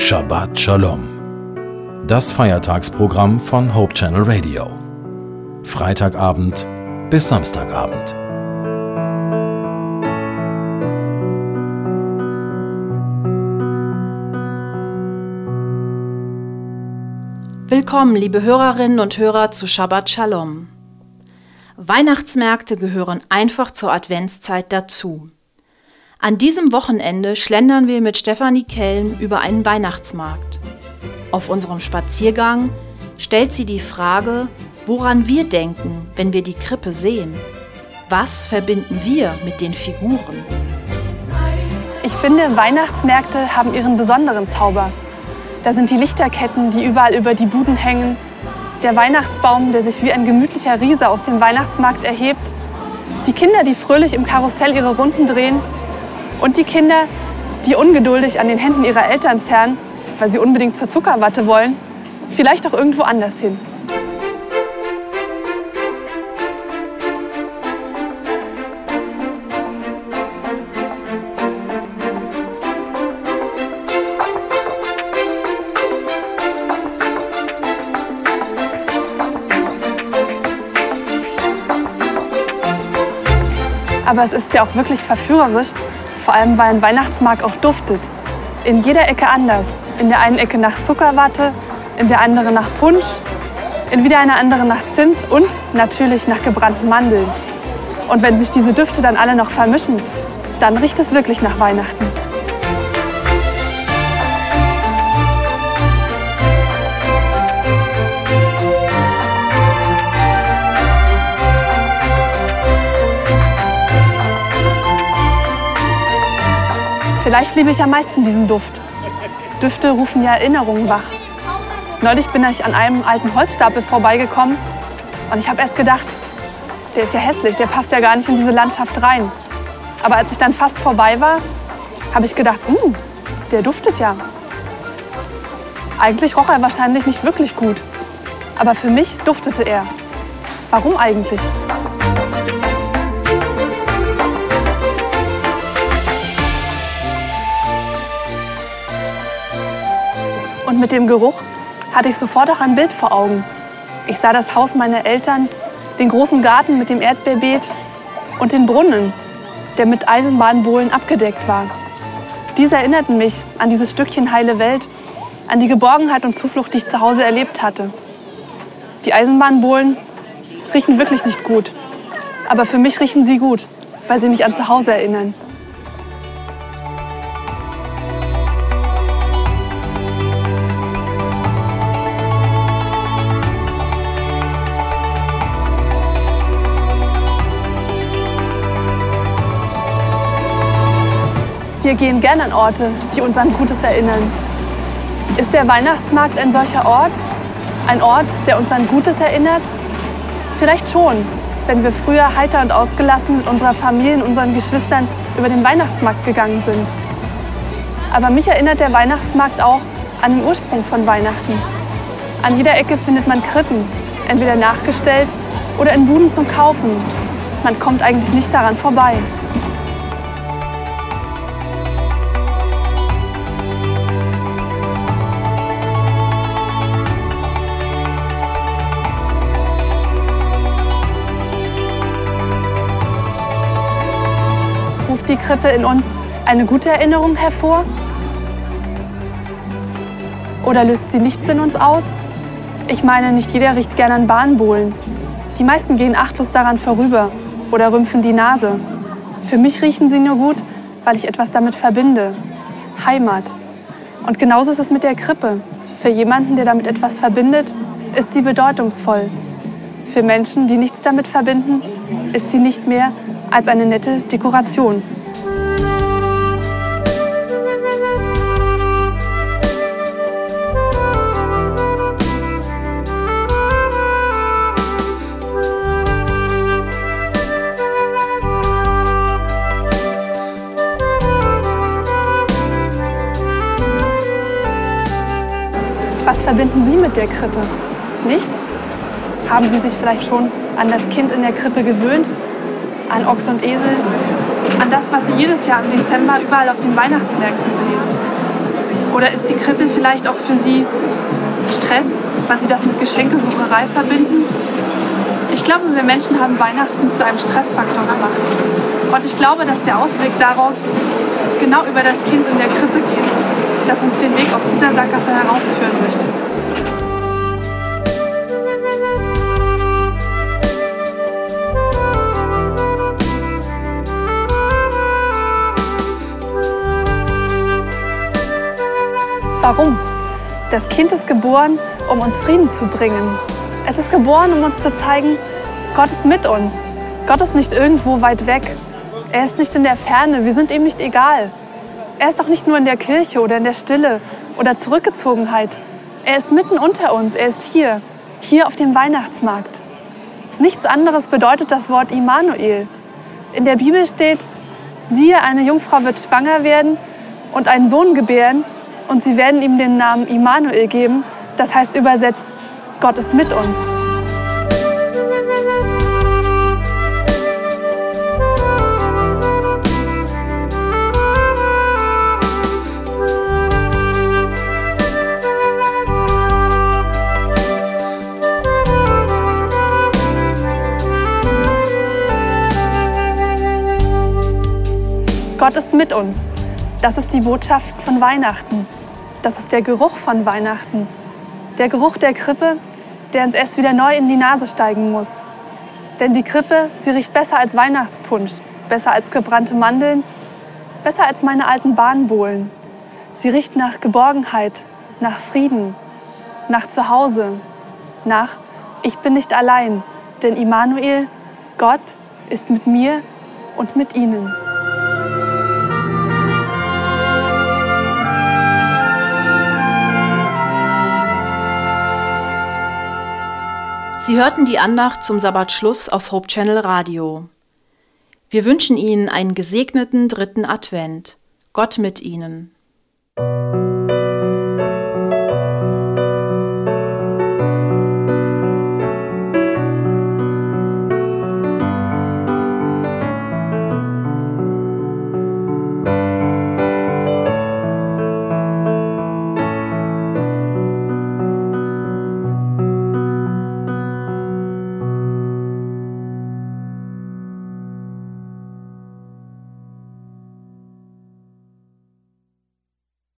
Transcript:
Shabbat Shalom. Das Feiertagsprogramm von Hope Channel Radio. Freitagabend bis Samstagabend. Willkommen, liebe Hörerinnen und Hörer zu Shabbat Shalom. Weihnachtsmärkte gehören einfach zur Adventszeit dazu. An diesem Wochenende schlendern wir mit Stefanie Kellen über einen Weihnachtsmarkt. Auf unserem Spaziergang stellt sie die Frage, woran wir denken, wenn wir die Krippe sehen. Was verbinden wir mit den Figuren? Ich finde, Weihnachtsmärkte haben ihren besonderen Zauber. Da sind die Lichterketten, die überall über die Buden hängen, der Weihnachtsbaum, der sich wie ein gemütlicher Riese aus dem Weihnachtsmarkt erhebt, die Kinder, die fröhlich im Karussell ihre Runden drehen und die Kinder, die ungeduldig an den Händen ihrer Eltern zerren, weil sie unbedingt zur Zuckerwatte wollen, vielleicht auch irgendwo anders hin. Aber es ist ja auch wirklich verführerisch, vor allem weil ein Weihnachtsmarkt auch duftet. In jeder Ecke anders. In der einen Ecke nach Zuckerwatte, in der anderen nach Punsch, in wieder einer anderen nach Zimt und natürlich nach gebrannten Mandeln. Und wenn sich diese Düfte dann alle noch vermischen, dann riecht es wirklich nach Weihnachten. Vielleicht liebe ich am meisten diesen Duft. Düfte rufen ja Erinnerungen wach. Neulich bin ich an einem alten Holzstapel vorbeigekommen und ich habe erst gedacht, der ist ja hässlich, der passt ja gar nicht in diese Landschaft rein. Aber als ich dann fast vorbei war, habe ich gedacht, uh, der duftet ja. Eigentlich roch er wahrscheinlich nicht wirklich gut. Aber für mich duftete er. Warum eigentlich? Mit dem Geruch hatte ich sofort auch ein Bild vor Augen. Ich sah das Haus meiner Eltern, den großen Garten mit dem Erdbeerbeet und den Brunnen, der mit Eisenbahnbohlen abgedeckt war. Diese erinnerten mich an dieses Stückchen heile Welt, an die Geborgenheit und Zuflucht, die ich zu Hause erlebt hatte. Die Eisenbahnbohlen riechen wirklich nicht gut. Aber für mich riechen sie gut, weil sie mich an zu Hause erinnern. Wir gehen gern an Orte, die uns an Gutes erinnern. Ist der Weihnachtsmarkt ein solcher Ort? Ein Ort, der uns an Gutes erinnert? Vielleicht schon, wenn wir früher heiter und ausgelassen mit unserer Familie und unseren Geschwistern über den Weihnachtsmarkt gegangen sind. Aber mich erinnert der Weihnachtsmarkt auch an den Ursprung von Weihnachten. An jeder Ecke findet man Krippen, entweder nachgestellt oder in Buden zum Kaufen. Man kommt eigentlich nicht daran vorbei. Krippe in uns eine gute Erinnerung hervor? Oder löst sie nichts in uns aus? Ich meine, nicht jeder riecht gern an Bahnbohlen. Die meisten gehen achtlos daran vorüber oder rümpfen die Nase. Für mich riechen sie nur gut, weil ich etwas damit verbinde. Heimat. Und genauso ist es mit der Krippe. Für jemanden, der damit etwas verbindet, ist sie bedeutungsvoll. Für Menschen, die nichts damit verbinden, ist sie nicht mehr als eine nette Dekoration. Verbinden Sie mit der Krippe? Nichts? Haben Sie sich vielleicht schon an das Kind in der Krippe gewöhnt? An Ochs und Esel? An das, was Sie jedes Jahr im Dezember überall auf den Weihnachtsmärkten sehen? Oder ist die Krippe vielleicht auch für Sie Stress, weil Sie das mit Geschenkesucherei verbinden? Ich glaube, wir Menschen haben Weihnachten zu einem Stressfaktor gemacht. Und ich glaube, dass der Ausweg daraus genau über das Kind in der Krippe geht, das uns den Weg aus dieser Sackgasse herausführen möchte. Warum? Das Kind ist geboren, um uns Frieden zu bringen. Es ist geboren, um uns zu zeigen, Gott ist mit uns. Gott ist nicht irgendwo weit weg. Er ist nicht in der Ferne. Wir sind ihm nicht egal. Er ist auch nicht nur in der Kirche oder in der Stille oder Zurückgezogenheit. Er ist mitten unter uns. Er ist hier, hier auf dem Weihnachtsmarkt. Nichts anderes bedeutet das Wort Immanuel. In der Bibel steht, siehe, eine Jungfrau wird schwanger werden und einen Sohn gebären und sie werden ihm den Namen Immanuel geben. Das heißt übersetzt, Gott ist mit uns. Gott ist mit uns. Das ist die Botschaft von Weihnachten. Das ist der Geruch von Weihnachten. Der Geruch der Krippe, der uns erst wieder neu in die Nase steigen muss. Denn die Krippe, sie riecht besser als Weihnachtspunsch, besser als gebrannte Mandeln, besser als meine alten Bahnbohlen. Sie riecht nach Geborgenheit, nach Frieden, nach Zuhause, nach Ich bin nicht allein, denn Immanuel, Gott, ist mit mir und mit ihnen. Sie hörten die Andacht zum Sabbatschluss auf Hope Channel Radio. Wir wünschen Ihnen einen gesegneten dritten Advent. Gott mit Ihnen.